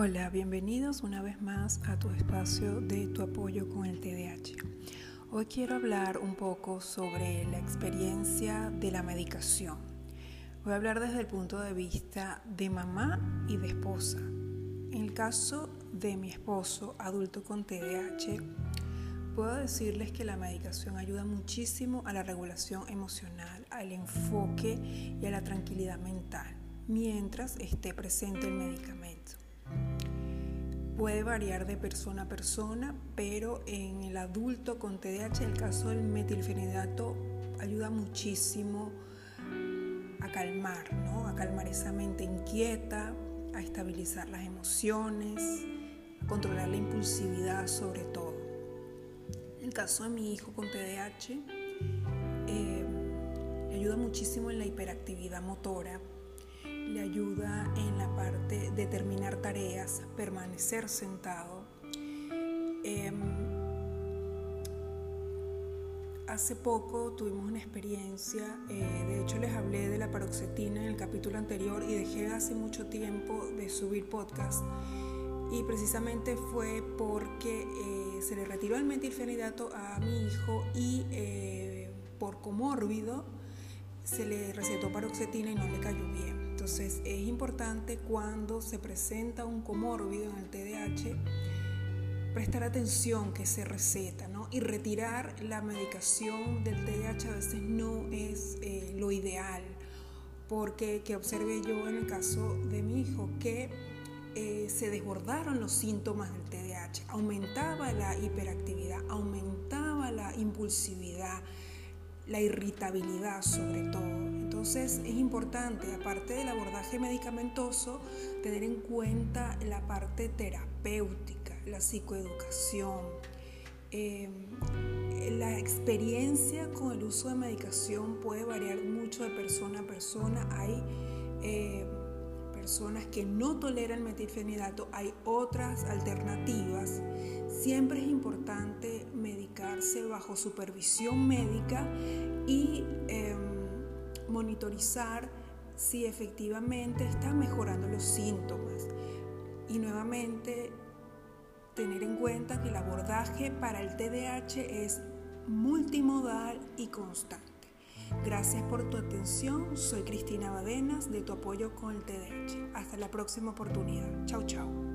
Hola, bienvenidos una vez más a tu espacio de tu apoyo con el TDAH. Hoy quiero hablar un poco sobre la experiencia de la medicación. Voy a hablar desde el punto de vista de mamá y de esposa. En el caso de mi esposo, adulto con TDAH, puedo decirles que la medicación ayuda muchísimo a la regulación emocional, al enfoque y a la tranquilidad mental, mientras esté presente el medicamento puede variar de persona a persona, pero en el adulto con TDAH el caso del metilfenidato ayuda muchísimo a calmar, ¿no? a calmar esa mente inquieta, a estabilizar las emociones, a controlar la impulsividad sobre todo. En el caso de mi hijo con TDAH, eh, le ayuda muchísimo en la hiperactividad motora, le ayuda en la parte de terminar tareas, permanecer sentado. Em, hace poco tuvimos una experiencia, eh, de hecho les hablé de la paroxetina en el capítulo anterior y dejé hace mucho tiempo de subir podcast y precisamente fue porque eh, se le retiró el metilfenidato a mi hijo y eh, por comórbido se le recetó paroxetina y no le cayó bien. Entonces es importante cuando se presenta un comórbido en el TDAH prestar atención que se receta ¿no? y retirar la medicación del TDAH a veces no es eh, lo ideal porque que observé yo en el caso de mi hijo que eh, se desbordaron los síntomas del TDAH, aumentaba la hiperactividad, aumentaba la impulsividad, la irritabilidad sobre todo. Entonces es importante, aparte del abordaje medicamentoso, tener en cuenta la parte terapéutica, la psicoeducación. Em, la experiencia con el uso de medicación puede variar mucho de persona a persona. Hay eh, personas que no toleran metilfenidato, hay otras alternativas. Siempre es importante medicarse bajo supervisión médica y em, monitorizar si efectivamente está mejorando los síntomas. Y nuevamente tener en cuenta que el abordaje para el TDAH es multimodal y constante. Gracias por tu atención. Soy Cristina Badenas de tu apoyo con el TDAH. Hasta la próxima oportunidad. Chao, chao.